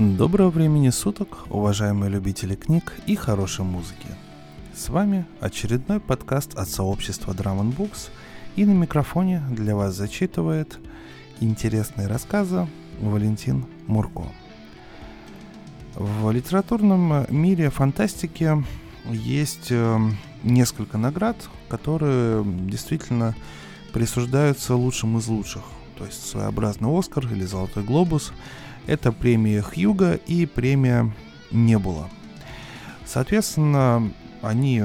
Доброго времени суток, уважаемые любители книг и хорошей музыки. С вами очередной подкаст от сообщества Drum Books, и на микрофоне для вас зачитывает интересные рассказы Валентин Мурко. В литературном мире фантастики есть э, несколько наград, которые действительно присуждаются лучшим из лучших. То есть своеобразный Оскар или Золотой Глобус – это премия Хьюга и премия Небула. Соответственно, они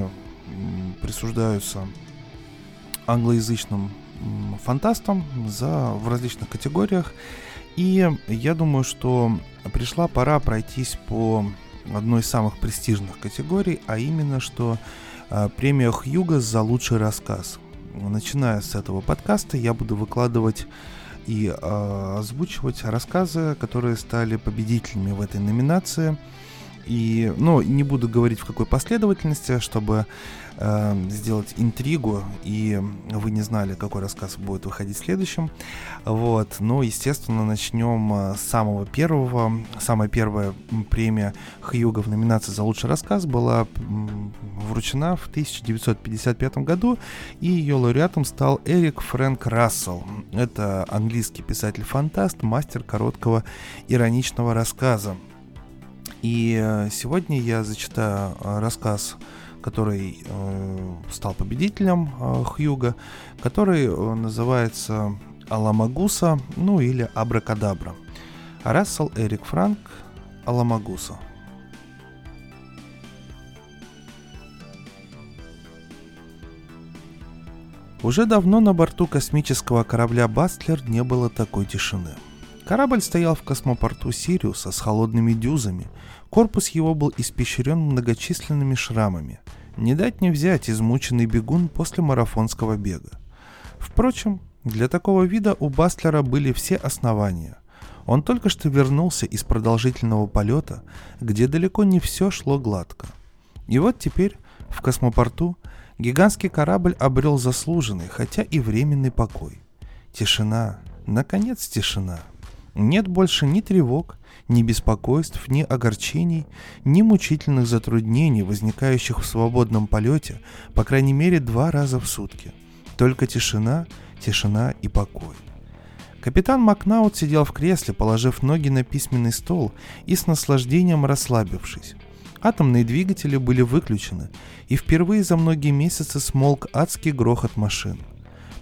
присуждаются англоязычным фантастам за, в различных категориях. И я думаю, что пришла пора пройтись по одной из самых престижных категорий, а именно, что э, премия Хьюга за лучший рассказ. Начиная с этого подкаста я буду выкладывать и э, озвучивать рассказы, которые стали победителями в этой номинации. И, ну, не буду говорить в какой последовательности, чтобы э, сделать интригу, и вы не знали, какой рассказ будет выходить следующим. Вот, но, естественно, начнем э, с самого первого. Самая первая премия Хьюга в номинации за лучший рассказ была вручена в 1955 году, и ее лауреатом стал Эрик Фрэнк Рассел. Это английский писатель-фантаст, мастер короткого ироничного рассказа. И э, сегодня я зачитаю э, рассказ, который э, стал победителем Хьюга, который называется Аламагуса, ну или Абракадабра. Рассел Эрик Франк Аламагуса. Уже давно на борту космического корабля «Бастлер» не было такой тишины. Корабль стоял в космопорту Сириуса с холодными дюзами – Корпус его был испещрен многочисленными шрамами. Не дать не взять измученный бегун после марафонского бега. Впрочем, для такого вида у Бастлера были все основания. Он только что вернулся из продолжительного полета, где далеко не все шло гладко. И вот теперь, в космопорту, гигантский корабль обрел заслуженный, хотя и временный покой. Тишина, наконец тишина. Нет больше ни тревог, ни беспокойств, ни огорчений, ни мучительных затруднений, возникающих в свободном полете, по крайней мере, два раза в сутки. Только тишина, тишина и покой. Капитан Макнаут сидел в кресле, положив ноги на письменный стол и с наслаждением расслабившись. Атомные двигатели были выключены, и впервые за многие месяцы смолк адский грохот машин.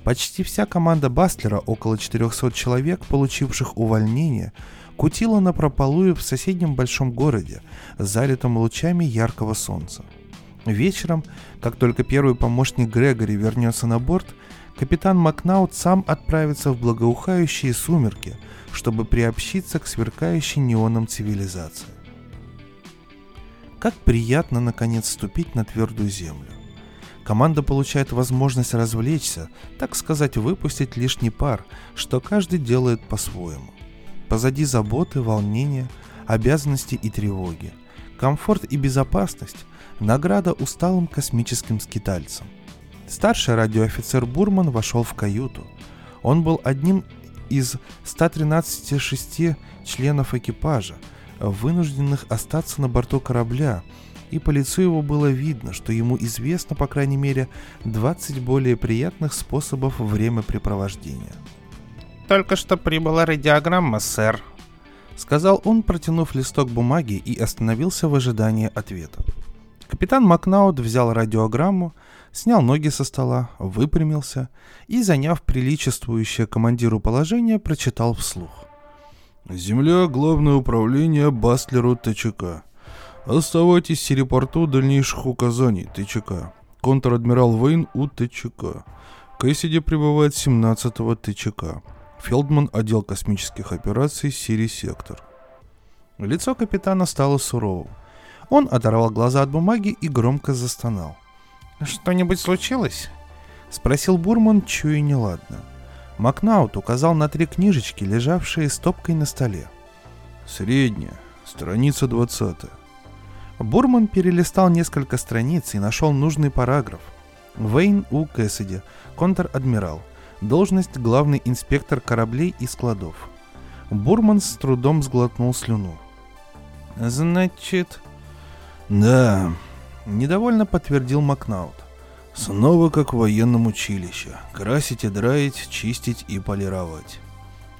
Почти вся команда Бастлера, около 400 человек, получивших увольнение, кутила на прополую в соседнем большом городе, залитом лучами яркого солнца. Вечером, как только первый помощник Грегори вернется на борт, капитан Макнаут сам отправится в благоухающие сумерки, чтобы приобщиться к сверкающей неоном цивилизации. Как приятно, наконец, ступить на твердую землю. Команда получает возможность развлечься, так сказать, выпустить лишний пар, что каждый делает по-своему. Позади заботы, волнения, обязанности и тревоги. Комфорт и безопасность – награда усталым космическим скитальцам. Старший радиоофицер Бурман вошел в каюту. Он был одним из 113 членов экипажа, вынужденных остаться на борту корабля, и по лицу его было видно, что ему известно, по крайней мере, 20 более приятных способов времяпрепровождения – только что прибыла радиограмма, сэр», — сказал он, протянув листок бумаги и остановился в ожидании ответа. Капитан Макнаут взял радиограмму, снял ноги со стола, выпрямился и, заняв приличествующее командиру положение, прочитал вслух. «Земля, главное управление Бастлеру ТЧК. Оставайтесь в Серепорту дальнейших указаний ТЧК. Контр-адмирал Вейн у ТЧК. Кэссиди прибывает 17-го ТЧК. Фелдман, отдел космических операций, Сири Сектор. Лицо капитана стало суровым. Он оторвал глаза от бумаги и громко застонал. «Что-нибудь случилось?» — спросил Бурман, чуя неладно. Макнаут указал на три книжечки, лежавшие стопкой на столе. «Средняя, страница 20 Бурман перелистал несколько страниц и нашел нужный параграф. Вейн У. Кэссиди, контр-адмирал — должность главный инспектор кораблей и складов. Бурман с трудом сглотнул слюну. Значит... Да, недовольно подтвердил Макнаут. Снова как в военном училище. Красить и драить, чистить и полировать.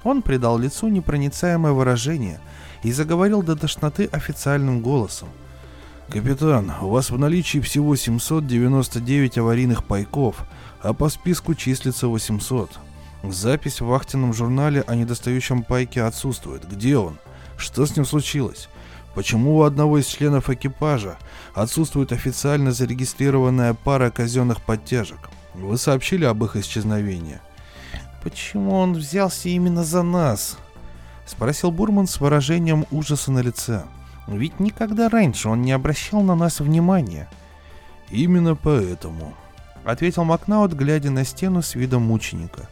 Он придал лицу непроницаемое выражение и заговорил до тошноты официальным голосом. «Капитан, у вас в наличии всего 799 аварийных пайков, а по списку числится 800. Запись в вахтенном журнале о недостающем пайке отсутствует. Где он? Что с ним случилось? Почему у одного из членов экипажа отсутствует официально зарегистрированная пара казенных подтяжек? Вы сообщили об их исчезновении?» «Почему он взялся именно за нас?» — спросил Бурман с выражением ужаса на лице. «Ведь никогда раньше он не обращал на нас внимания». «Именно поэтому», — ответил Макнаут, глядя на стену с видом мученика.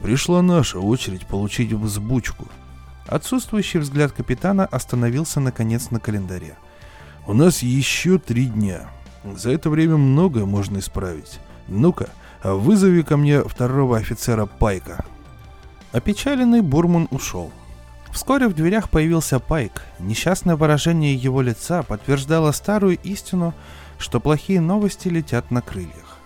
«Пришла наша очередь получить взбучку». Отсутствующий взгляд капитана остановился наконец на календаре. «У нас еще три дня. За это время многое можно исправить. Ну-ка, «Вызови ко мне второго офицера Пайка». Опечаленный Бурман ушел. Вскоре в дверях появился Пайк. Несчастное выражение его лица подтверждало старую истину, что плохие новости летят на крыльях.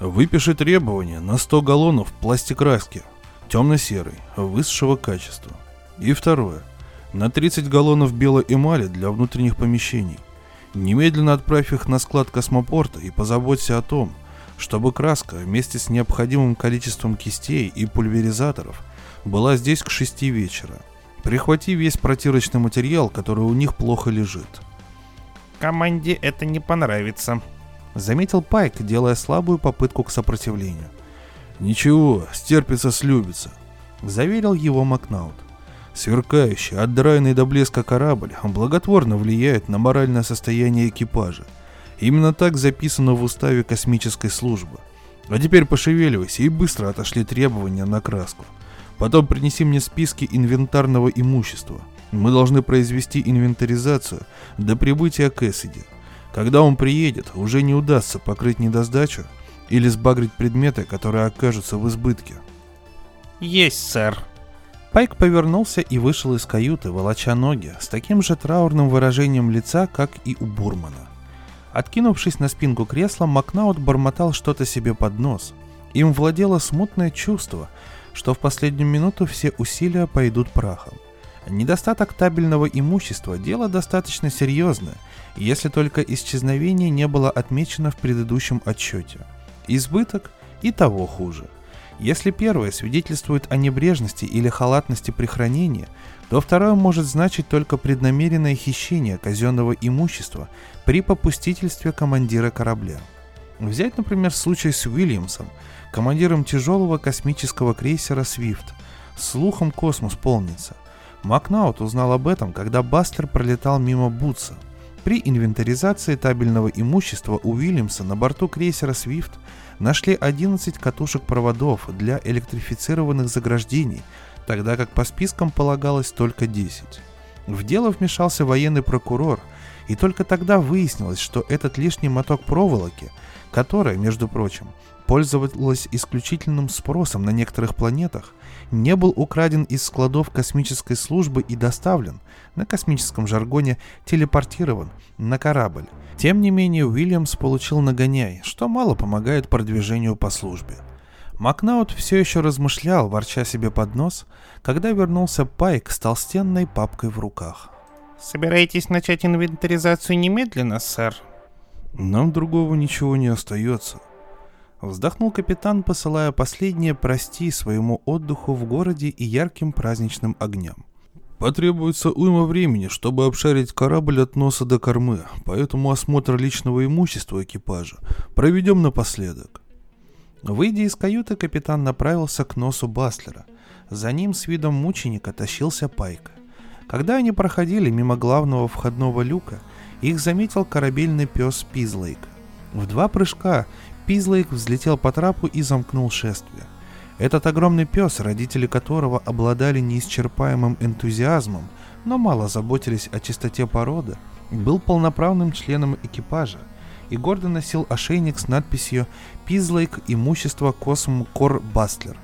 Выпиши требования на 100 галлонов пластикраски, темно-серый, высшего качества. И второе. На 30 галлонов белой эмали для внутренних помещений. Немедленно отправь их на склад космопорта и позаботься о том, чтобы краска вместе с необходимым количеством кистей и пульверизаторов была здесь к шести вечера. Прихвати весь протирочный материал, который у них плохо лежит. Команде это не понравится, заметил Пайк, делая слабую попытку к сопротивлению. Ничего, стерпится, слюбится, заверил его Макнаут. Сверкающий, отдраенный до блеска корабль благотворно влияет на моральное состояние экипажа – Именно так записано в уставе космической службы. А теперь пошевеливайся и быстро отошли требования на краску. Потом принеси мне списки инвентарного имущества. Мы должны произвести инвентаризацию до прибытия Кэссиди. Когда он приедет, уже не удастся покрыть недосдачу или сбагрить предметы, которые окажутся в избытке. Есть, сэр. Пайк повернулся и вышел из каюты, волоча ноги, с таким же траурным выражением лица, как и у Бурмана. Откинувшись на спинку кресла, Макнаут бормотал что-то себе под нос. Им владело смутное чувство, что в последнюю минуту все усилия пойдут прахом. Недостаток табельного имущества – дело достаточно серьезное, если только исчезновение не было отмечено в предыдущем отчете. Избыток и того хуже. Если первое свидетельствует о небрежности или халатности при хранении, то второе может значить только преднамеренное хищение казенного имущества при попустительстве командира корабля. Взять, например, случай с Уильямсом, командиром тяжелого космического крейсера «Свифт». Слухом космос полнится. Макнаут узнал об этом, когда Бастлер пролетал мимо Бутса. При инвентаризации табельного имущества у Уильямса на борту крейсера «Свифт» нашли 11 катушек проводов для электрифицированных заграждений, тогда как по спискам полагалось только 10. В дело вмешался военный прокурор, и только тогда выяснилось, что этот лишний моток проволоки, которая, между прочим, пользовалась исключительным спросом на некоторых планетах, не был украден из складов космической службы и доставлен, на космическом жаргоне телепортирован, на корабль. Тем не менее, Уильямс получил нагоняй, что мало помогает продвижению по службе. Макнаут все еще размышлял, ворча себе под нос, когда вернулся Пайк с толстенной папкой в руках. «Собираетесь начать инвентаризацию немедленно, сэр?» «Нам другого ничего не остается», Вздохнул капитан, посылая последнее прости своему отдыху в городе и ярким праздничным огням. Потребуется уйма времени, чтобы обшарить корабль от носа до кормы, поэтому осмотр личного имущества экипажа проведем напоследок. Выйдя из каюты, капитан направился к носу Баслера. За ним с видом мученика тащился Пайк. Когда они проходили мимо главного входного люка, их заметил корабельный пес Пизлейк. В два прыжка Пизлейк взлетел по трапу и замкнул шествие. Этот огромный пес, родители которого обладали неисчерпаемым энтузиазмом, но мало заботились о чистоте породы, был полноправным членом экипажа и гордо носил ошейник с надписью «Пизлейк имущество Косм Кор Бастлер».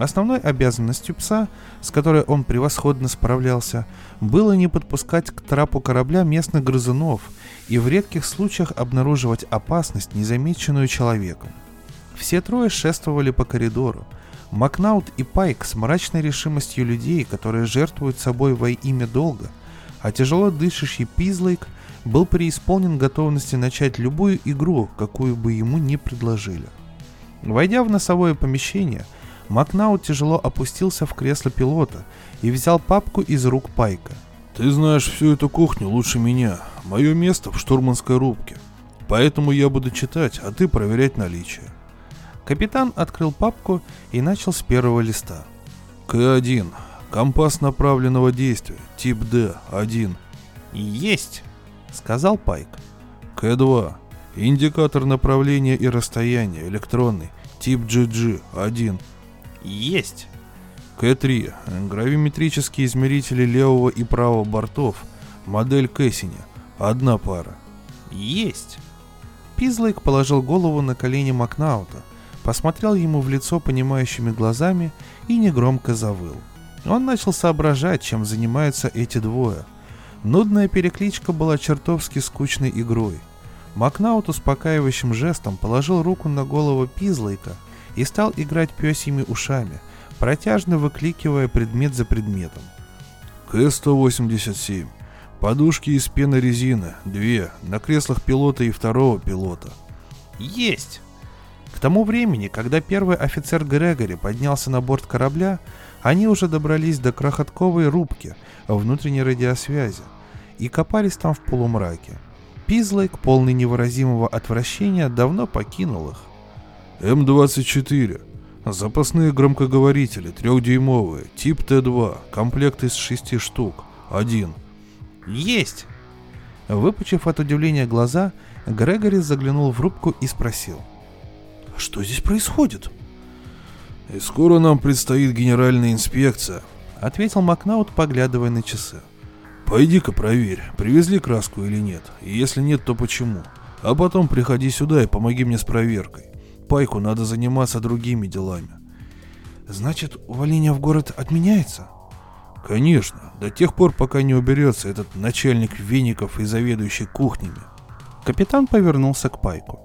Основной обязанностью пса, с которой он превосходно справлялся, было не подпускать к трапу корабля местных грызунов и в редких случаях обнаруживать опасность, незамеченную человеком. Все трое шествовали по коридору. Макнаут и Пайк с мрачной решимостью людей, которые жертвуют собой во имя долга, а тяжело дышащий Пизлейк был преисполнен готовности начать любую игру, какую бы ему ни предложили. Войдя в носовое помещение – Макнаут тяжело опустился в кресло пилота и взял папку из рук Пайка. «Ты знаешь всю эту кухню лучше меня. Мое место в штурманской рубке. Поэтому я буду читать, а ты проверять наличие». Капитан открыл папку и начал с первого листа. К1. Компас направленного действия. Тип Д1. «Есть!» — сказал Пайк. К2. Индикатор направления и расстояния. Электронный. Тип GG1. Есть. К3. Гравиметрические измерители левого и правого бортов. Модель Кэссиня. Одна пара. Есть. Пизлайк положил голову на колени Макнаута, посмотрел ему в лицо понимающими глазами и негромко завыл. Он начал соображать, чем занимаются эти двое. Нудная перекличка была чертовски скучной игрой. Макнаут успокаивающим жестом положил руку на голову Пизлайка – и стал играть пёсьими ушами, протяжно выкликивая предмет за предметом. К-187. Подушки из пены резины, две, на креслах пилота и второго пилота. Есть! К тому времени, когда первый офицер Грегори поднялся на борт корабля, они уже добрались до крохотковой рубки внутренней радиосвязи и копались там в полумраке. Пизлайк, полный невыразимого отвращения, давно покинул их. М-24. Запасные громкоговорители, трехдюймовые, тип Т-2, комплект из шести штук. Один. Есть! Выпучив от удивления глаза, Грегори заглянул в рубку и спросил. Что здесь происходит? И скоро нам предстоит генеральная инспекция, ответил Макнаут, поглядывая на часы. Пойди-ка проверь, привезли краску или нет. И если нет, то почему. А потом приходи сюда и помоги мне с проверкой. Пайку надо заниматься другими делами. Значит, увольнение в город отменяется? Конечно, до тех пор, пока не уберется этот начальник веников и заведующий кухнями. Капитан повернулся к Пайку.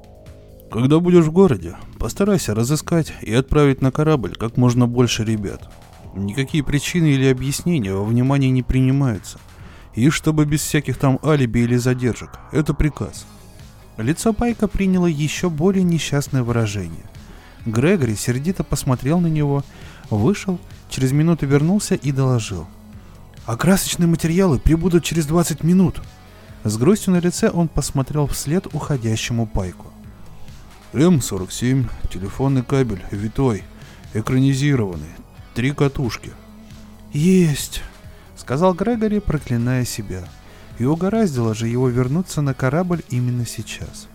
Когда будешь в городе, постарайся разыскать и отправить на корабль как можно больше ребят. Никакие причины или объяснения во внимание не принимаются. И чтобы без всяких там алиби или задержек. Это приказ. Лицо Пайка приняло еще более несчастное выражение. Грегори сердито посмотрел на него, вышел, через минуту вернулся и доложил. «А красочные материалы прибудут через 20 минут!» С грустью на лице он посмотрел вслед уходящему Пайку. М47, телефонный кабель, витой, экранизированный, три катушки. «Есть!» — сказал Грегори, проклиная себя — и угораздило же его вернуться на корабль именно сейчас.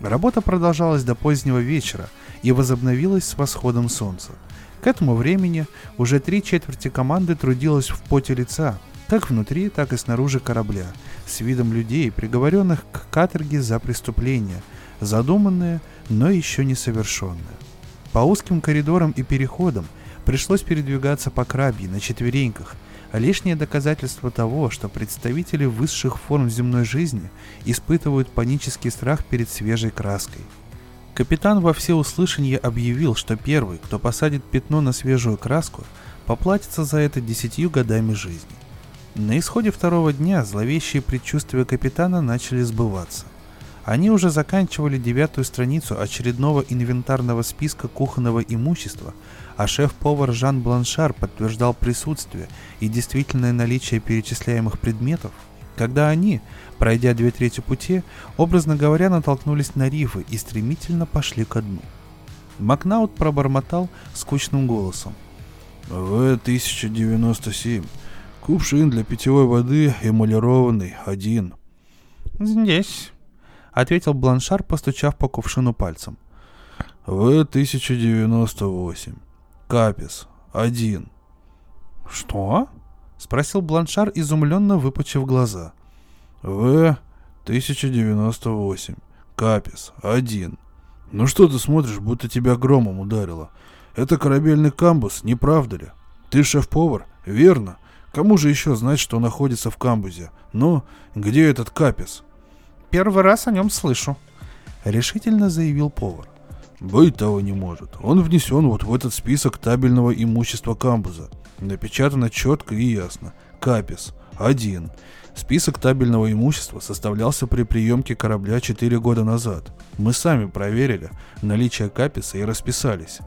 Работа продолжалась до позднего вечера и возобновилась с восходом солнца. К этому времени уже три четверти команды трудилась в поте лица, как внутри, так и снаружи корабля, с видом людей, приговоренных к каторге за преступления, задуманные, но еще не совершенные. По узким коридорам и переходам пришлось передвигаться по крабье на четвереньках – лишнее доказательство того, что представители высших форм земной жизни испытывают панический страх перед свежей краской. Капитан во всеуслышание объявил, что первый, кто посадит пятно на свежую краску, поплатится за это десятью годами жизни. На исходе второго дня зловещие предчувствия капитана начали сбываться. Они уже заканчивали девятую страницу очередного инвентарного списка кухонного имущества, а шеф-повар Жан Бланшар подтверждал присутствие и действительное наличие перечисляемых предметов, когда они, пройдя две трети пути, образно говоря, натолкнулись на рифы и стремительно пошли ко дну. Макнаут пробормотал скучным голосом. В-1097. Кувшин для питьевой воды эмалированный, один. «Здесь», — ответил Бланшар, постучав по кувшину пальцем. «В-1098. Капис. Один. Что? Спросил Бланшар, изумленно выпучив глаза. В. 1098. Капис. Один. Ну что ты смотришь, будто тебя громом ударило? Это корабельный камбус, не правда ли? Ты шеф-повар? Верно. Кому же еще знать, что находится в камбузе? Но где этот капис? Первый раз о нем слышу. Решительно заявил повар. Быть того не может. Он внесен вот в этот список табельного имущества камбуза. Напечатано четко и ясно. Капис. Один. Список табельного имущества составлялся при приемке корабля 4 года назад. Мы сами проверили наличие каписа и расписались.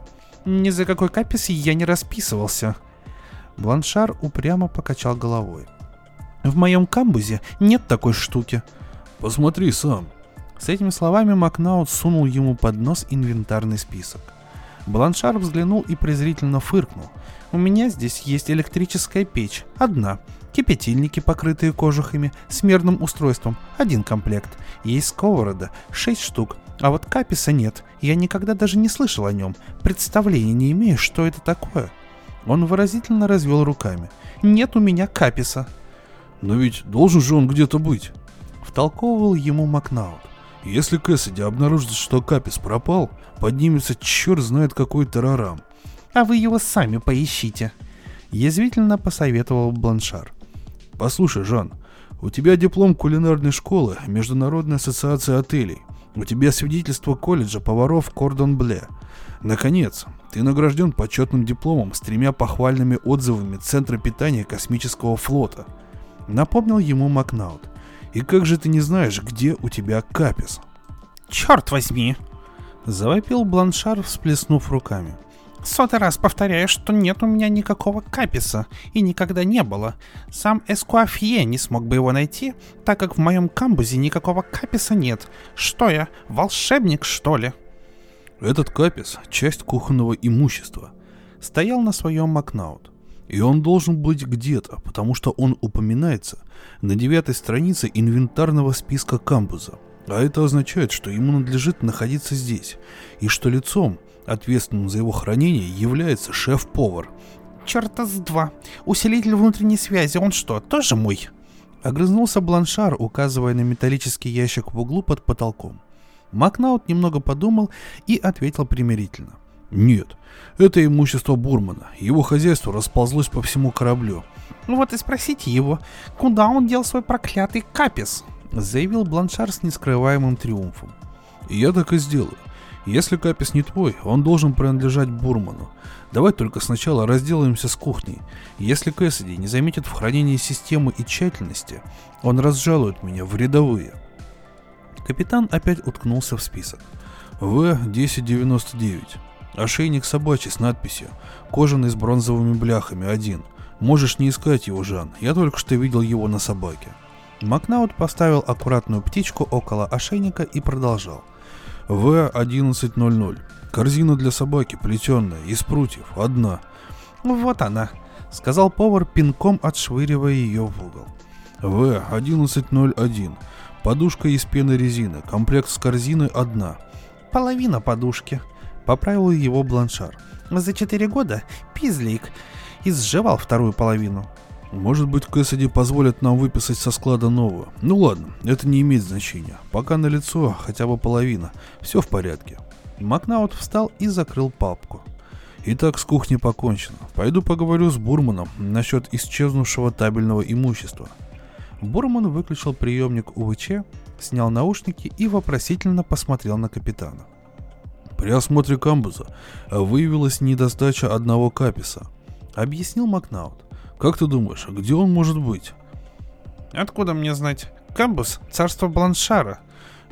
Ни за какой капис я не расписывался. Бланшар упрямо покачал головой. В моем камбузе нет такой штуки. Посмотри сам. С этими словами Макнаут сунул ему под нос инвентарный список. Бланшар взглянул и презрительно фыркнул. «У меня здесь есть электрическая печь. Одна. Кипятильники, покрытые кожухами, с мерным устройством. Один комплект. Есть сковорода. Шесть штук. А вот каписа нет. Я никогда даже не слышал о нем. Представления не имею, что это такое». Он выразительно развел руками. «Нет у меня каписа». «Но ведь должен же он где-то быть», — втолковывал ему Макнаут. Если Кэссиди обнаружит, что Капис пропал, поднимется черт знает какой тарарам. А вы его сами поищите. Язвительно посоветовал Бланшар. Послушай, Жан, у тебя диплом кулинарной школы Международной ассоциации отелей. У тебя свидетельство колледжа поваров Кордон Бле. Наконец, ты награжден почетным дипломом с тремя похвальными отзывами Центра питания космического флота. Напомнил ему Макнаут. И как же ты не знаешь, где у тебя капис? Черт возьми! Завопил Бланшар, всплеснув руками. Сотый раз повторяю, что нет у меня никакого каписа, и никогда не было. Сам Эскуафье не смог бы его найти, так как в моем камбузе никакого каписа нет. Что я, волшебник, что ли? Этот капис — часть кухонного имущества. Стоял на своем Макнаут. И он должен быть где-то, потому что он упоминается на девятой странице инвентарного списка кампуса. А это означает, что ему надлежит находиться здесь, и что лицом, ответственным за его хранение, является шеф-повар. «Черта с два! Усилитель внутренней связи, он что, тоже мой?» Огрызнулся Бланшар, указывая на металлический ящик в углу под потолком. Макнаут немного подумал и ответил примирительно. Нет, это имущество Бурмана. Его хозяйство расползлось по всему кораблю. Ну вот и спросите его, куда он дел свой проклятый капис? Заявил Бланшар с нескрываемым триумфом. Я так и сделаю. Если капис не твой, он должен принадлежать Бурману. Давай только сначала разделаемся с кухней. Если Кэссиди не заметит в хранении системы и тщательности, он разжалует меня в рядовые. Капитан опять уткнулся в список. В-1099. Ошейник собачий с надписью «Кожаный с бронзовыми бляхами, один». Можешь не искать его, Жан, я только что видел его на собаке. Макнаут поставил аккуратную птичку около ошейника и продолжал. В-1100. Корзина для собаки, плетеная, из прутьев, одна. Вот она, сказал повар, пинком отшвыривая ее в угол. В-1101. Подушка из пены резины, комплект с корзиной одна. Половина подушки, Поправил его Бланшар. За четыре года Пизлик изживал вторую половину. Может быть, Кэссиди позволит нам выписать со склада новую. Ну ладно, это не имеет значения. Пока на лицо хотя бы половина. Все в порядке. Макнаут встал и закрыл папку. Итак, с кухней покончено. Пойду поговорю с Бурманом насчет исчезнувшего табельного имущества. Бурман выключил приемник УВЧ, снял наушники и вопросительно посмотрел на капитана. При осмотре камбуза выявилась недостача одного каписа, объяснил Макнаут. Как ты думаешь, где он может быть? Откуда мне знать? Камбус — царство Бланшара.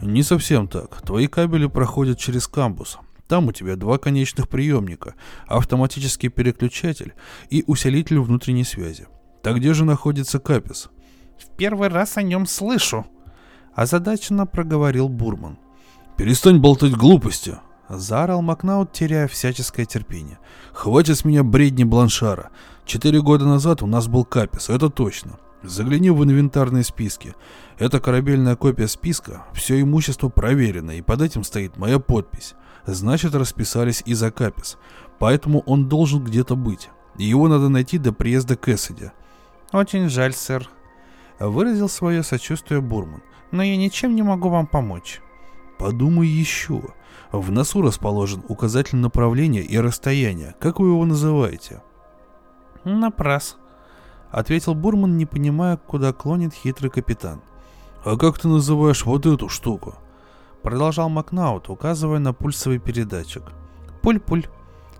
Не совсем так. Твои кабели проходят через камбус. Там у тебя два конечных приемника, автоматический переключатель и усилитель внутренней связи. Так где же находится капис? В первый раз о нем слышу. Озадаченно проговорил Бурман. Перестань болтать глупости, Заорал Макнаут, теряя всяческое терпение. «Хватит с меня бредни Бланшара. Четыре года назад у нас был Капис, это точно. Загляни в инвентарные списки. Это корабельная копия списка, все имущество проверено, и под этим стоит моя подпись. Значит, расписались и за Капис. Поэтому он должен где-то быть. И его надо найти до приезда Кэссиди». «Очень жаль, сэр», — выразил свое сочувствие Бурман. «Но я ничем не могу вам помочь». «Подумай еще. В носу расположен указатель направления и расстояния. Как вы его называете? Напрас, ответил Бурман, не понимая, куда клонит хитрый капитан. А как ты называешь вот эту штуку? Продолжал Макнаут, указывая на пульсовый передатчик. Пуль-пуль.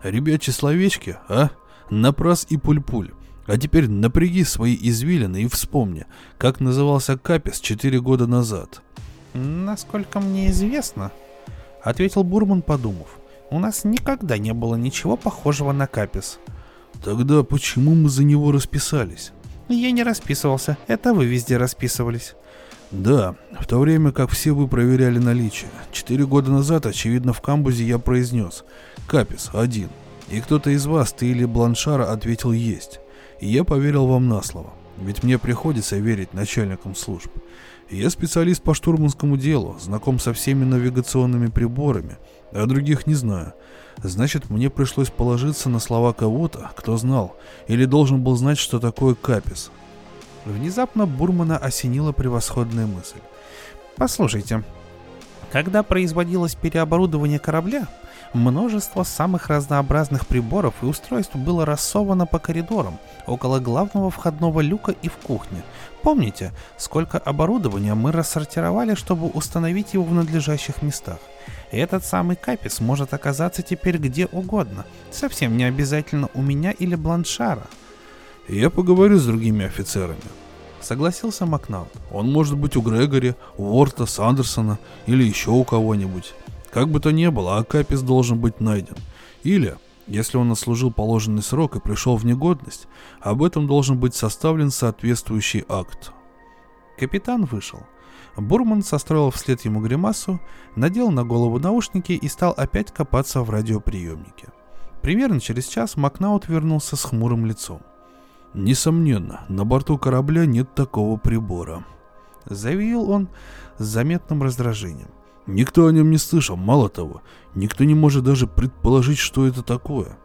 Ребячьи словечки, а? Напрас и пуль-пуль. А теперь напряги свои извилины и вспомни, как назывался Капис четыре года назад. Насколько мне известно, ответил Бурман, подумав, у нас никогда не было ничего похожего на Капис. Тогда почему мы за него расписались? Я не расписывался, это вы везде расписывались. Да, в то время как все вы проверяли наличие. Четыре года назад, очевидно, в камбузе я произнес «Капис, один». И кто-то из вас, ты или Бланшара, ответил «Есть». И я поверил вам на слово. Ведь мне приходится верить начальникам служб. Я специалист по штурманскому делу, знаком со всеми навигационными приборами, а других не знаю. Значит, мне пришлось положиться на слова кого-то, кто знал или должен был знать, что такое капис. Внезапно Бурмана осенила превосходная мысль. Послушайте, когда производилось переоборудование корабля, множество самых разнообразных приборов и устройств было рассовано по коридорам, около главного входного люка и в кухне. Помните, сколько оборудования мы рассортировали, чтобы установить его в надлежащих местах? Этот самый капис может оказаться теперь где угодно, совсем не обязательно у меня или Бланшара. Я поговорю с другими офицерами. Согласился Макнаут. Он может быть у Грегори, Уорта, Сандерсона или еще у кого-нибудь. Как бы то ни было, Акапис должен быть найден. Или, если он отслужил положенный срок и пришел в негодность, об этом должен быть составлен соответствующий акт. Капитан вышел. Бурман состроил вслед ему гримасу, надел на голову наушники и стал опять копаться в радиоприемнике. Примерно через час Макнаут вернулся с хмурым лицом. «Несомненно, на борту корабля нет такого прибора», — заявил он с заметным раздражением. «Никто о нем не слышал, мало того, никто не может даже предположить, что это такое».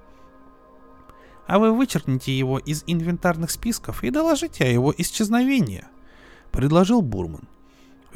«А вы вычеркните его из инвентарных списков и доложите о его исчезновении», — предложил Бурман.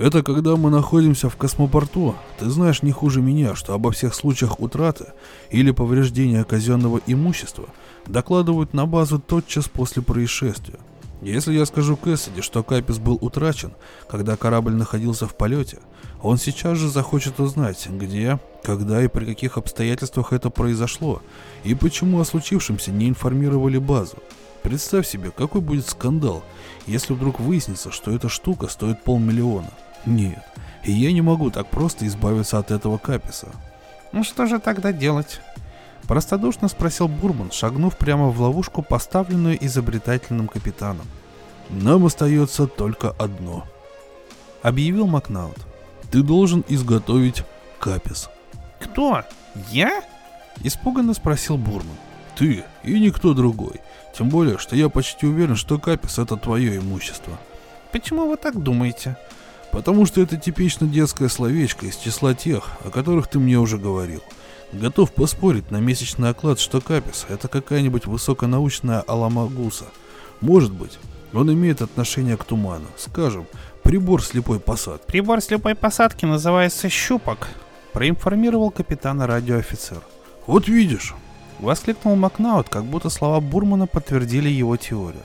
Это когда мы находимся в космопорту. Ты знаешь не хуже меня, что обо всех случаях утраты или повреждения казенного имущества докладывают на базу тотчас после происшествия. Если я скажу Кэссиди, что Капис был утрачен, когда корабль находился в полете, он сейчас же захочет узнать, где, когда и при каких обстоятельствах это произошло, и почему о случившемся не информировали базу. Представь себе, какой будет скандал, если вдруг выяснится, что эта штука стоит полмиллиона. Нет, и я не могу так просто избавиться от этого каписа. Ну что же тогда делать? Простодушно спросил Бурман, шагнув прямо в ловушку, поставленную изобретательным капитаном. Нам остается только одно. Объявил Макнаут. Ты должен изготовить капис. Кто? Я? Испуганно спросил Бурман. Ты и никто другой. Тем более, что я почти уверен, что капис это твое имущество. Почему вы так думаете? Потому что это типично детское словечко из числа тех, о которых ты мне уже говорил. Готов поспорить на месячный оклад, что капис это какая-нибудь высоконаучная аламагуса. Может быть, он имеет отношение к туману. Скажем, прибор слепой посадки. Прибор слепой посадки называется щупок, проинформировал капитана радиоофицер. Вот видишь, Воскликнул Макнаут, как будто слова Бурмана подтвердили его теорию.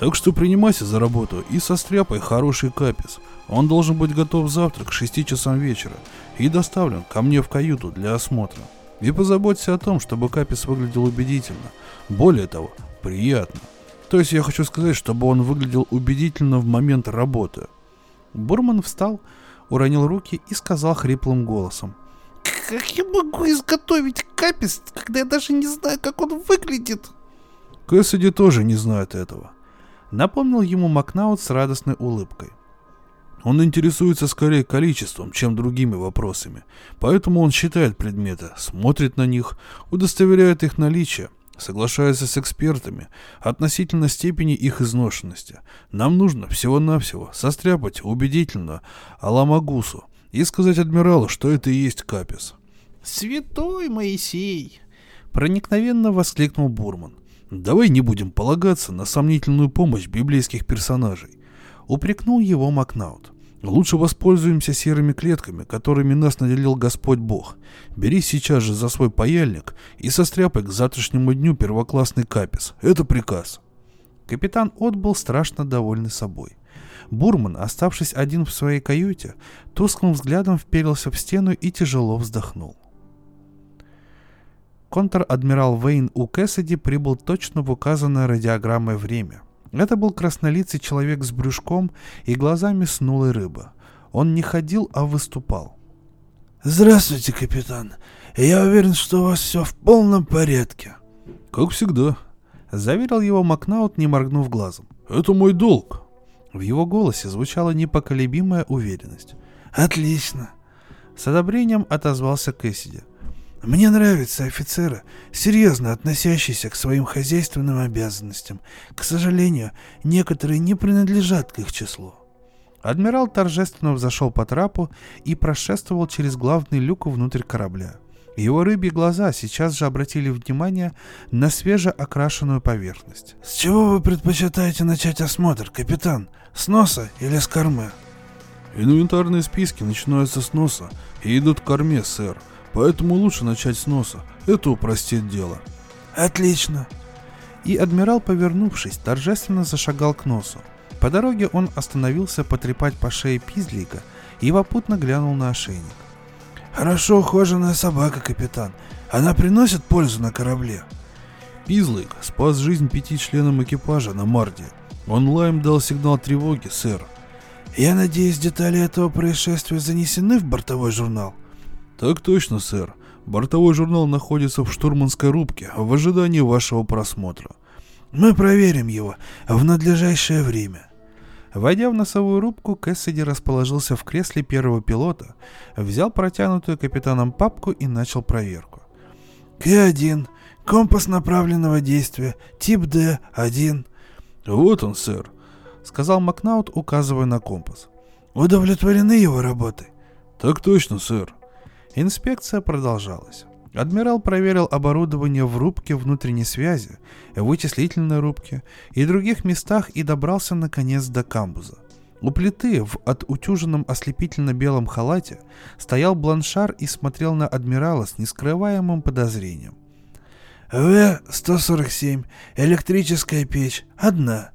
Так что принимайся за работу и состряпай хороший капис. Он должен быть готов завтра к 6 часам вечера и доставлен ко мне в каюту для осмотра. И позаботься о том, чтобы капис выглядел убедительно. Более того, приятно. То есть я хочу сказать, чтобы он выглядел убедительно в момент работы. Бурман встал, уронил руки и сказал хриплым голосом. Как я могу изготовить капис, когда я даже не знаю, как он выглядит? Кэссиди тоже не знает этого. Напомнил ему Макнаут с радостной улыбкой. Он интересуется скорее количеством, чем другими вопросами. Поэтому он считает предметы, смотрит на них, удостоверяет их наличие, соглашается с экспертами относительно степени их изношенности. Нам нужно всего-навсего состряпать убедительно Аламагусу и сказать адмиралу, что это и есть Капис. «Святой Моисей!» — проникновенно воскликнул Бурман. «Давай не будем полагаться на сомнительную помощь библейских персонажей», — упрекнул его Макнаут. Лучше воспользуемся серыми клетками, которыми нас наделил Господь Бог. Бери сейчас же за свой паяльник и состряпай к завтрашнему дню первоклассный капис. Это приказ. Капитан От был страшно довольный собой. Бурман, оставшись один в своей каюте, тусклым взглядом вперился в стену и тяжело вздохнул. Контр-адмирал Вейн У. Кэссиди прибыл точно в указанное радиограммой время. Это был краснолицый человек с брюшком и глазами снулой рыбы. Он не ходил, а выступал. «Здравствуйте, капитан. Я уверен, что у вас все в полном порядке». «Как всегда», — заверил его Макнаут, не моргнув глазом. «Это мой долг». В его голосе звучала непоколебимая уверенность. «Отлично!» С одобрением отозвался Кэссиди. «Мне нравятся офицеры, серьезно относящиеся к своим хозяйственным обязанностям. К сожалению, некоторые не принадлежат к их числу». Адмирал торжественно взошел по трапу и прошествовал через главный люк внутрь корабля. Его рыбьи глаза сейчас же обратили внимание на свежеокрашенную поверхность. «С чего вы предпочитаете начать осмотр, капитан? С носа или с кормы?» «Инвентарные списки начинаются с носа и идут к корме, сэр. Поэтому лучше начать с носа. Это упростит дело». «Отлично». И адмирал, повернувшись, торжественно зашагал к носу. По дороге он остановился потрепать по шее Пизлика и попутно глянул на ошейник. Хорошо ухоженная собака, капитан. Она приносит пользу на корабле. Пизлик спас жизнь пяти членам экипажа на Марде. Он лаем дал сигнал тревоги, сэр. Я надеюсь, детали этого происшествия занесены в бортовой журнал? Так точно, сэр. Бортовой журнал находится в штурманской рубке в ожидании вашего просмотра. Мы проверим его в надлежащее время. Войдя в носовую рубку, Кэссиди расположился в кресле первого пилота, взял протянутую капитаном папку и начал проверку. К-1. Компас направленного действия. Тип Д-1. Вот он, сэр, сказал Макнаут, указывая на компас. Удовлетворены его работой? Так точно, сэр. Инспекция продолжалась. Адмирал проверил оборудование в рубке внутренней связи, вычислительной рубке и других местах и добрался наконец до камбуза. У плиты в отутюженном ослепительно-белом халате стоял бланшар и смотрел на адмирала с нескрываемым подозрением. «В-147. Электрическая печь. Одна».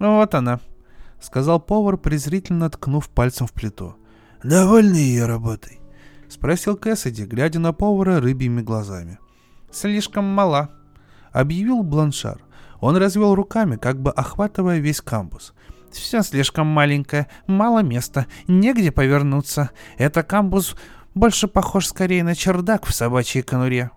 «Вот она», — сказал повар, презрительно ткнув пальцем в плиту. «Довольны ее работой?» — спросил Кэссиди, глядя на повара рыбьими глазами. «Слишком мала», — объявил Бланшар. Он развел руками, как бы охватывая весь камбус. «Все слишком маленькое, мало места, негде повернуться. Это камбус больше похож скорее на чердак в собачьей конуре».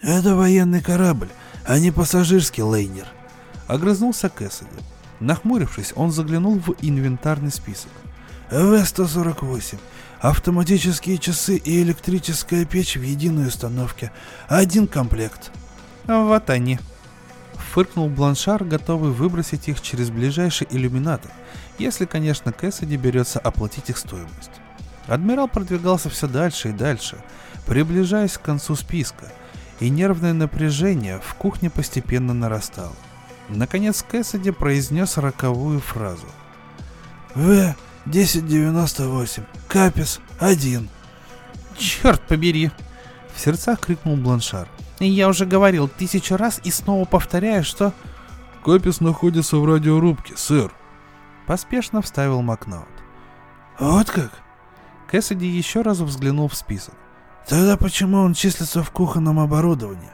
«Это военный корабль, а не пассажирский лейнер», — огрызнулся Кэссиди. Нахмурившись, он заглянул в инвентарный список. В-148. Автоматические часы и электрическая печь в единой установке. Один комплект. Вот они. Фыркнул Бланшар, готовый выбросить их через ближайший иллюминатор, если, конечно, Кэссиди берется оплатить их стоимость. Адмирал продвигался все дальше и дальше, приближаясь к концу списка, и нервное напряжение в кухне постепенно нарастало. Наконец Кэссиди произнес роковую фразу. «В 1098. Капис. Один. Черт побери! В сердцах крикнул Бланшар. Я уже говорил тысячу раз и снова повторяю, что... Капис находится в радиорубке, сэр. Поспешно вставил Макнаут. Вот как? Кэссиди еще раз взглянул в список. Тогда почему он числится в кухонном оборудовании?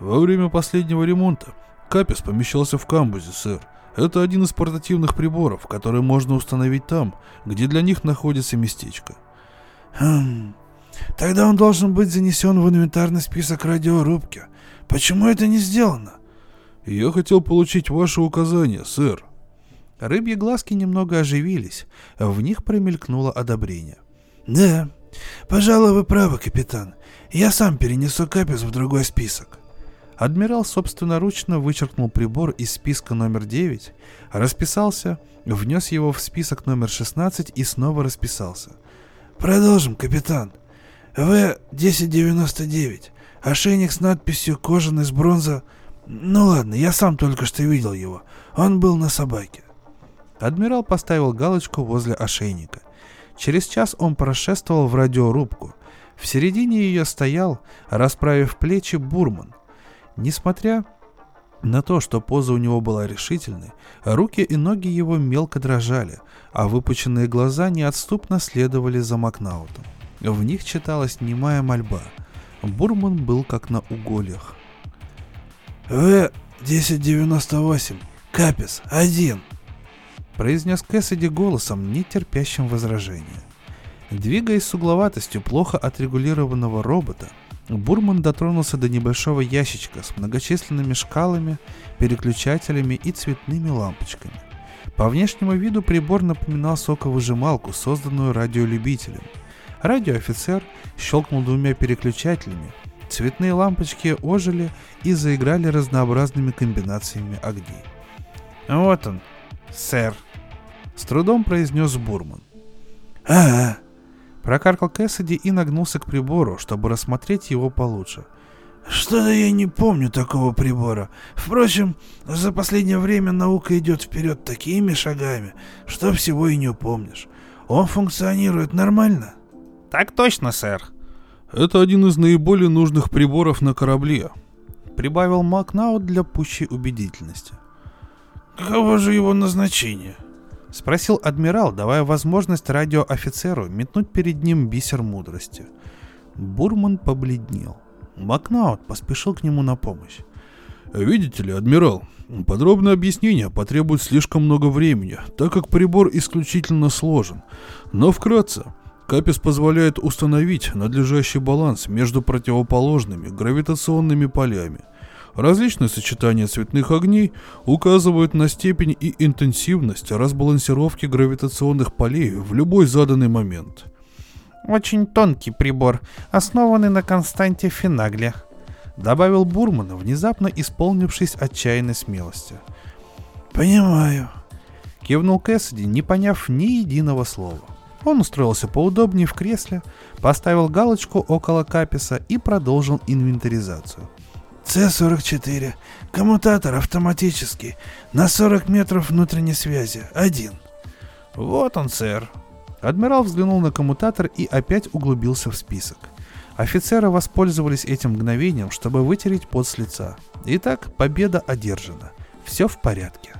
Во время последнего ремонта Капис помещался в камбузе, сэр. Это один из портативных приборов, который можно установить там, где для них находится местечко. Хм. Тогда он должен быть занесен в инвентарный список радиорубки. Почему это не сделано? Я хотел получить ваши указания, сэр. Рыбьи глазки немного оживились, в них промелькнуло одобрение. Да, пожалуй, вы правы, капитан. Я сам перенесу капец в другой список. Адмирал собственноручно вычеркнул прибор из списка номер 9, расписался, внес его в список номер 16 и снова расписался. «Продолжим, капитан. В-1099. Ошейник с надписью «Кожаный с бронза». Ну ладно, я сам только что видел его. Он был на собаке». Адмирал поставил галочку возле ошейника. Через час он прошествовал в радиорубку. В середине ее стоял, расправив плечи, Бурман. Несмотря на то, что поза у него была решительной, руки и ноги его мелко дрожали, а выпученные глаза неотступно следовали за Макнаутом. В них читалась немая мольба. Бурман был как на угольях. «В-1098, Капис, один!» произнес Кэссиди голосом, не терпящим возражения. Двигаясь с угловатостью плохо отрегулированного робота, Бурман дотронулся до небольшого ящичка с многочисленными шкалами, переключателями и цветными лампочками. По внешнему виду прибор напоминал соковыжималку, созданную радиолюбителем. Радиоофицер щелкнул двумя переключателями, цветные лампочки ожили и заиграли разнообразными комбинациями огней. «Вот он, сэр», — с трудом произнес Бурман. «А, Прокаркал Кэссиди и нагнулся к прибору, чтобы рассмотреть его получше. что-то я не помню такого прибора. Впрочем, за последнее время наука идет вперед такими шагами, что всего и не упомнишь. Он функционирует нормально?» Так точно, сэр. Это один из наиболее нужных приборов на корабле. Прибавил Макнаут для пущей убедительности. «Каково же его назначение?» — спросил адмирал, давая возможность радиоофицеру метнуть перед ним бисер мудрости. Бурман побледнел. Макнаут поспешил к нему на помощь. Видите ли, адмирал, подробное объяснение потребует слишком много времени, так как прибор исключительно сложен. Но вкратце, Капис позволяет установить надлежащий баланс между противоположными гравитационными полями – Различные сочетания цветных огней указывают на степень и интенсивность разбалансировки гравитационных полей в любой заданный момент. Очень тонкий прибор, основанный на константе Финагля, добавил Бурман, внезапно исполнившись отчаянной смелости. «Понимаю», — кивнул Кэссиди, не поняв ни единого слова. Он устроился поудобнее в кресле, поставил галочку около Каписа и продолжил инвентаризацию. С-44. Коммутатор автоматический. На 40 метров внутренней связи. Один. Вот он, сэр. Адмирал взглянул на коммутатор и опять углубился в список. Офицеры воспользовались этим мгновением, чтобы вытереть пот с лица. Итак, победа одержана. Все в порядке.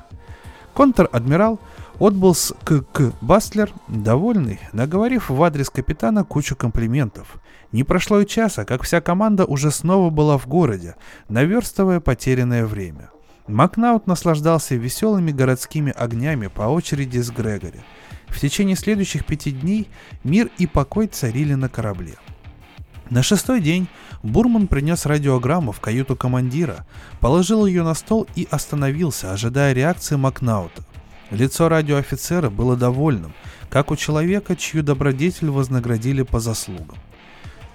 Контр-адмирал отбыл с КК Бастлер, довольный, наговорив в адрес капитана кучу комплиментов – не прошло и часа, как вся команда уже снова была в городе, наверстывая потерянное время. Макнаут наслаждался веселыми городскими огнями по очереди с Грегори. В течение следующих пяти дней мир и покой царили на корабле. На шестой день Бурман принес радиограмму в каюту командира, положил ее на стол и остановился, ожидая реакции Макнаута. Лицо радиоофицера было довольным, как у человека, чью добродетель вознаградили по заслугам.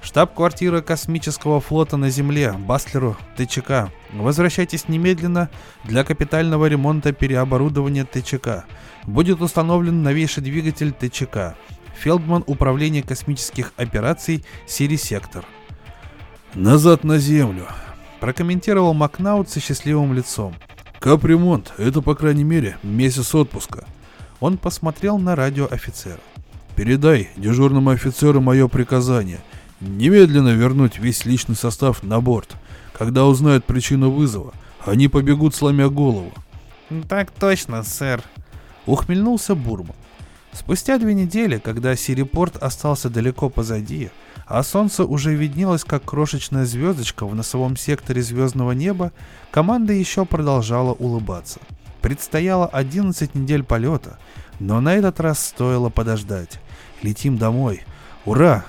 Штаб-квартира космического флота на Земле, Бастлеру, ТЧК. Возвращайтесь немедленно для капитального ремонта переоборудования ТЧК. Будет установлен новейший двигатель ТЧК. Фелдман Управление космических операций Сири Сектор. «Назад на Землю», — прокомментировал Макнаут со счастливым лицом. «Капремонт — это, по крайней мере, месяц отпуска». Он посмотрел на радиоофицера. «Передай дежурному офицеру мое приказание — Немедленно вернуть весь личный состав на борт. Когда узнают причину вызова, они побегут, сломя голову. Так точно, сэр. Ухмельнулся Бурман. Спустя две недели, когда Сирипорт остался далеко позади, а солнце уже виднелось как крошечная звездочка в носовом секторе звездного неба, команда еще продолжала улыбаться. Предстояло 11 недель полета, но на этот раз стоило подождать. Летим домой. Ура!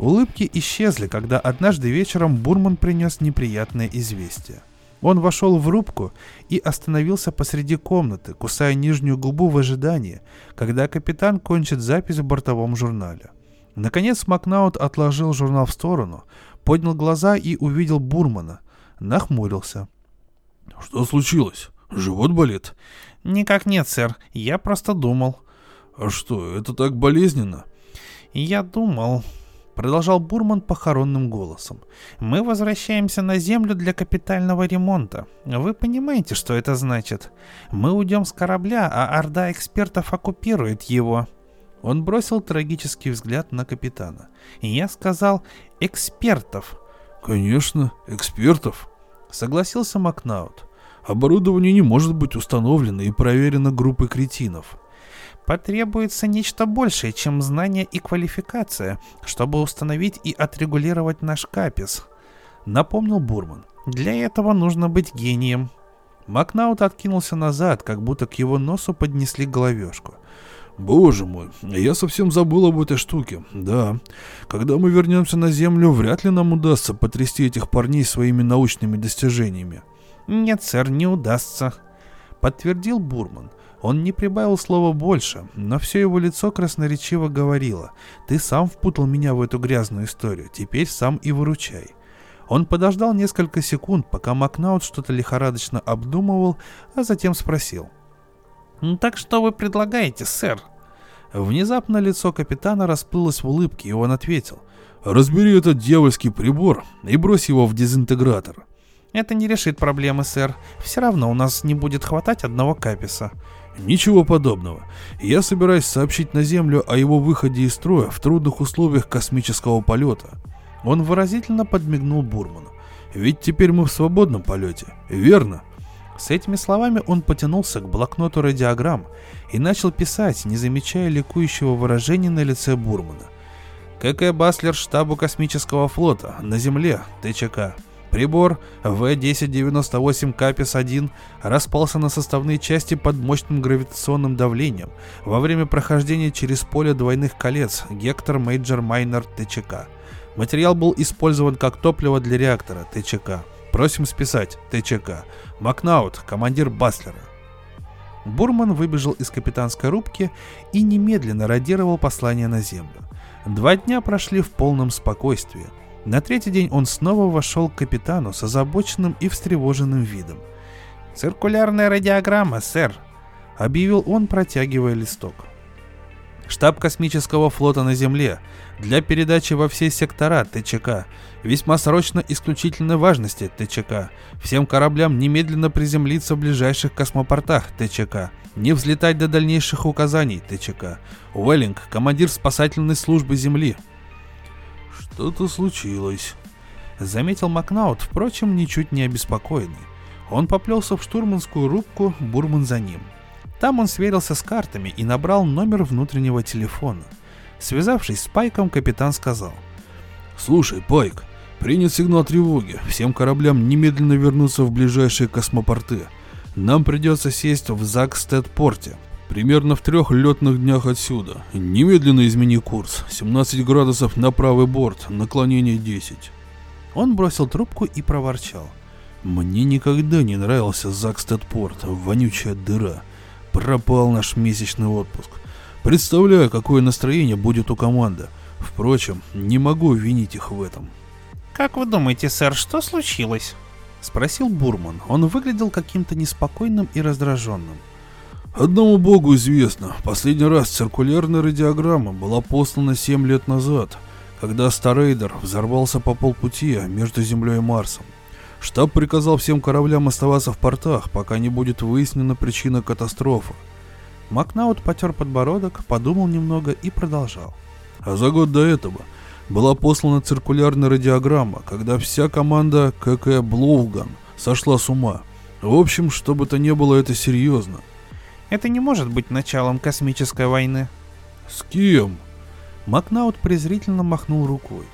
Улыбки исчезли, когда однажды вечером Бурман принес неприятное известие. Он вошел в рубку и остановился посреди комнаты, кусая нижнюю губу в ожидании, когда капитан кончит запись в бортовом журнале. Наконец Макнаут отложил журнал в сторону, поднял глаза и увидел Бурмана. Нахмурился. «Что случилось? Живот болит?» «Никак нет, сэр. Я просто думал». «А что, это так болезненно?» «Я думал...» продолжал Бурман похоронным голосом. «Мы возвращаемся на Землю для капитального ремонта. Вы понимаете, что это значит? Мы уйдем с корабля, а орда экспертов оккупирует его». Он бросил трагический взгляд на капитана. «Я сказал экспертов». «Конечно, экспертов», — согласился Макнаут. «Оборудование не может быть установлено и проверено группой кретинов» потребуется нечто большее, чем знание и квалификация, чтобы установить и отрегулировать наш капис», — напомнил Бурман. «Для этого нужно быть гением». Макнаут откинулся назад, как будто к его носу поднесли головешку. Боже мой, я совсем забыл об этой штуке. Да, когда мы вернемся на Землю, вряд ли нам удастся потрясти этих парней своими научными достижениями. Нет, сэр, не удастся, подтвердил Бурман. Он не прибавил слова больше, но все его лицо красноречиво говорило. «Ты сам впутал меня в эту грязную историю, теперь сам и выручай». Он подождал несколько секунд, пока Макнаут что-то лихорадочно обдумывал, а затем спросил. «Ну «Так что вы предлагаете, сэр?» Внезапно лицо капитана расплылось в улыбке, и он ответил. «Разбери этот дьявольский прибор и брось его в дезинтегратор». «Это не решит проблемы, сэр. Все равно у нас не будет хватать одного каписа. Ничего подобного. Я собираюсь сообщить на Землю о его выходе из строя в трудных условиях космического полета. Он выразительно подмигнул Бурману. Ведь теперь мы в свободном полете, верно? С этими словами он потянулся к блокноту радиограмм и начал писать, не замечая ликующего выражения на лице Бурмана. КК Баслер штабу космического флота на Земле, ТЧК. Прибор В-1098 Капис-1 распался на составные части под мощным гравитационным давлением во время прохождения через поле двойных колец Гектор Мейджор Майнер ТЧК. Материал был использован как топливо для реактора ТЧК. Просим списать ТЧК. Макнаут, командир Баслера. Бурман выбежал из капитанской рубки и немедленно радировал послание на землю. Два дня прошли в полном спокойствии – на третий день он снова вошел к капитану с озабоченным и встревоженным видом. «Циркулярная радиограмма, сэр», — объявил он, протягивая листок. Штаб космического флота на Земле для передачи во все сектора ТЧК. Весьма срочно исключительной важности ТЧК. Всем кораблям немедленно приземлиться в ближайших космопортах ТЧК. Не взлетать до дальнейших указаний ТЧК. Уэллинг, командир спасательной службы Земли, «Что-то случилось», — заметил Макнаут, впрочем, ничуть не обеспокоенный. Он поплелся в штурманскую рубку, Бурман за ним. Там он сверился с картами и набрал номер внутреннего телефона. Связавшись с Пайком, капитан сказал. «Слушай, Пайк, принят сигнал тревоги. Всем кораблям немедленно вернуться в ближайшие космопорты. Нам придется сесть в Закстед-порте. Примерно в трех летных днях отсюда. Немедленно измени курс. 17 градусов на правый борт, наклонение 10. Он бросил трубку и проворчал. Мне никогда не нравился Закстедпорт, вонючая дыра. Пропал наш месячный отпуск. Представляю, какое настроение будет у команды. Впрочем, не могу винить их в этом. «Как вы думаете, сэр, что случилось?» — спросил Бурман. Он выглядел каким-то неспокойным и раздраженным. Одному богу известно, последний раз циркулярная радиограмма была послана 7 лет назад, когда Старейдер взорвался по полпути между Землей и Марсом. Штаб приказал всем кораблям оставаться в портах, пока не будет выяснена причина катастрофы. Макнаут потер подбородок, подумал немного и продолжал. А за год до этого была послана циркулярная радиограмма, когда вся команда КК Блоуган сошла с ума. В общем, что бы то ни было, это серьезно. Это не может быть началом космической войны. С кем? Макнаут презрительно махнул рукой.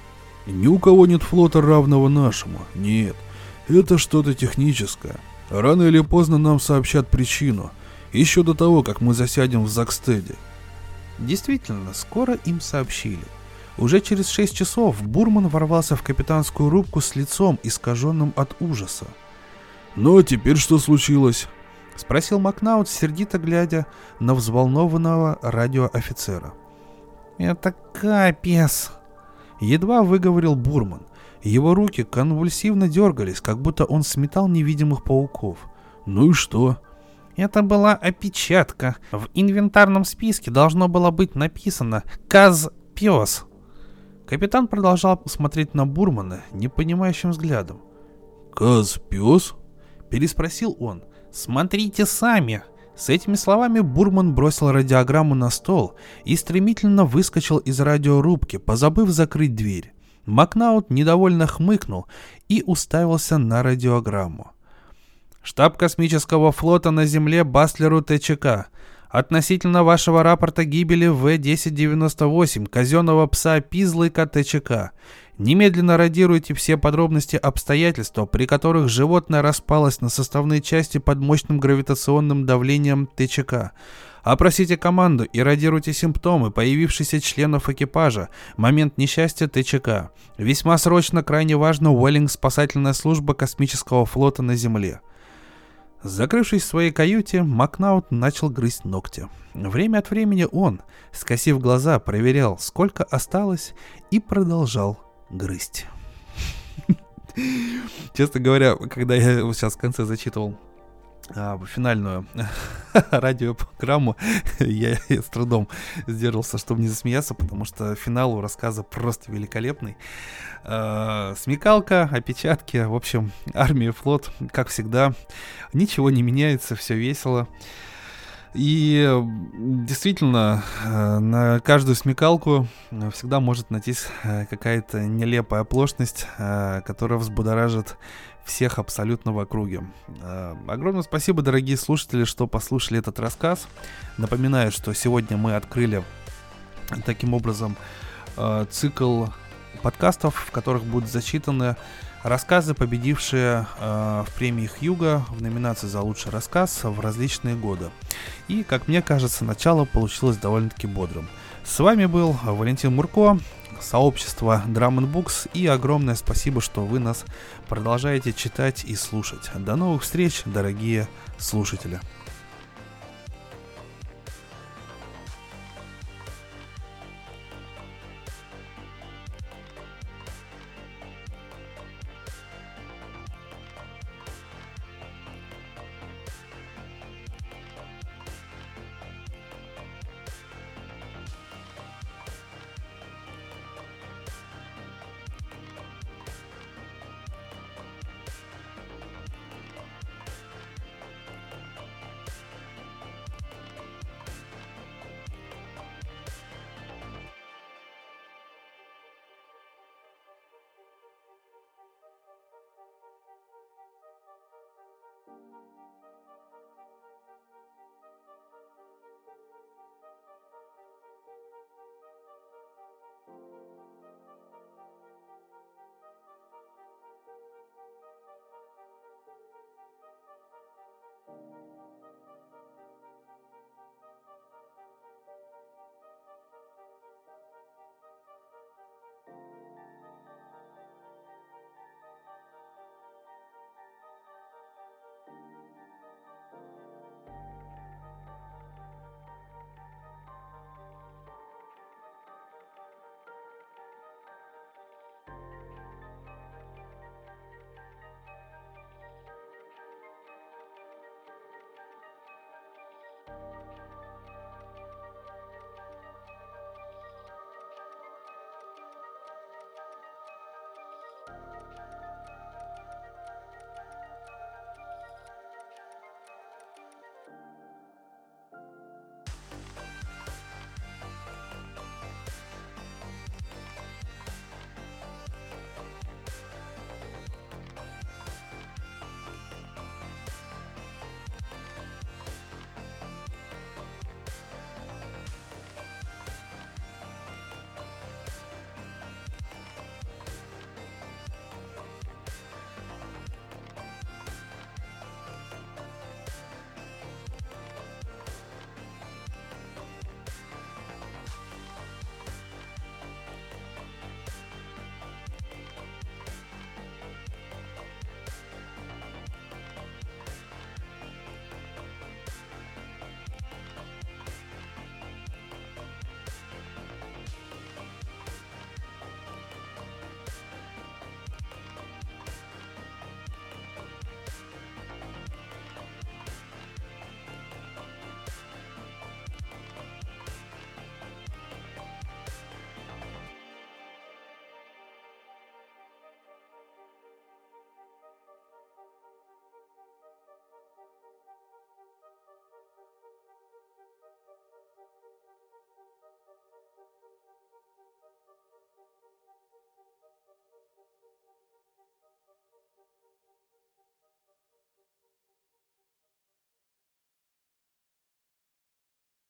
Ни у кого нет флота равного нашему. Нет. Это что-то техническое. Рано или поздно нам сообщат причину. Еще до того, как мы засядем в Закстеде. Действительно, скоро им сообщили. Уже через шесть часов Бурман ворвался в капитанскую рубку с лицом, искаженным от ужаса. «Ну а теперь что случилось?» — спросил Макнаут, сердито глядя на взволнованного радиоофицера. «Это капец!» — едва выговорил Бурман. Его руки конвульсивно дергались, как будто он сметал невидимых пауков. «Ну и что?» Это была опечатка. В инвентарном списке должно было быть написано «Каз-пес». Капитан продолжал смотреть на Бурмана непонимающим взглядом. «Каз, пес?» — переспросил он. «Смотрите сами!» С этими словами Бурман бросил радиограмму на стол и стремительно выскочил из радиорубки, позабыв закрыть дверь. Макнаут недовольно хмыкнул и уставился на радиограмму. «Штаб космического флота на Земле Бастлеру ТЧК. Относительно вашего рапорта гибели В-1098 казенного пса Пизлыка ТЧК. Немедленно радируйте все подробности обстоятельства, при которых животное распалось на составные части под мощным гравитационным давлением ТЧК. Опросите команду и радируйте симптомы, появившиеся членов экипажа, момент несчастья ТЧК. Весьма срочно, крайне важно, Уэллинг спасательная служба космического флота на Земле. Закрывшись в своей каюте, Макнаут начал грызть ногти. Время от времени он, скосив глаза, проверял, сколько осталось, и продолжал грызть. Честно говоря, когда я сейчас в конце зачитывал а, финальную радиопрограмму, я, я с трудом сдерживался, чтобы не засмеяться, потому что финал у рассказа просто великолепный. А, смекалка, опечатки, в общем, армия, флот, как всегда, ничего не меняется, все весело. И действительно, э, на каждую смекалку всегда может найтись э, какая-то нелепая оплошность, э, которая взбудоражит всех абсолютно в округе. Огромное спасибо, дорогие слушатели, что послушали этот рассказ. Напоминаю, что сегодня мы открыли таким образом цикл подкастов, в которых будут зачитаны Рассказы, победившие э, в премии Хьюга в номинации за лучший рассказ в различные годы. И, как мне кажется, начало получилось довольно-таки бодрым. С вами был Валентин Мурко, сообщество Drum Books, и огромное спасибо, что вы нас продолжаете читать и слушать. До новых встреч, дорогие слушатели!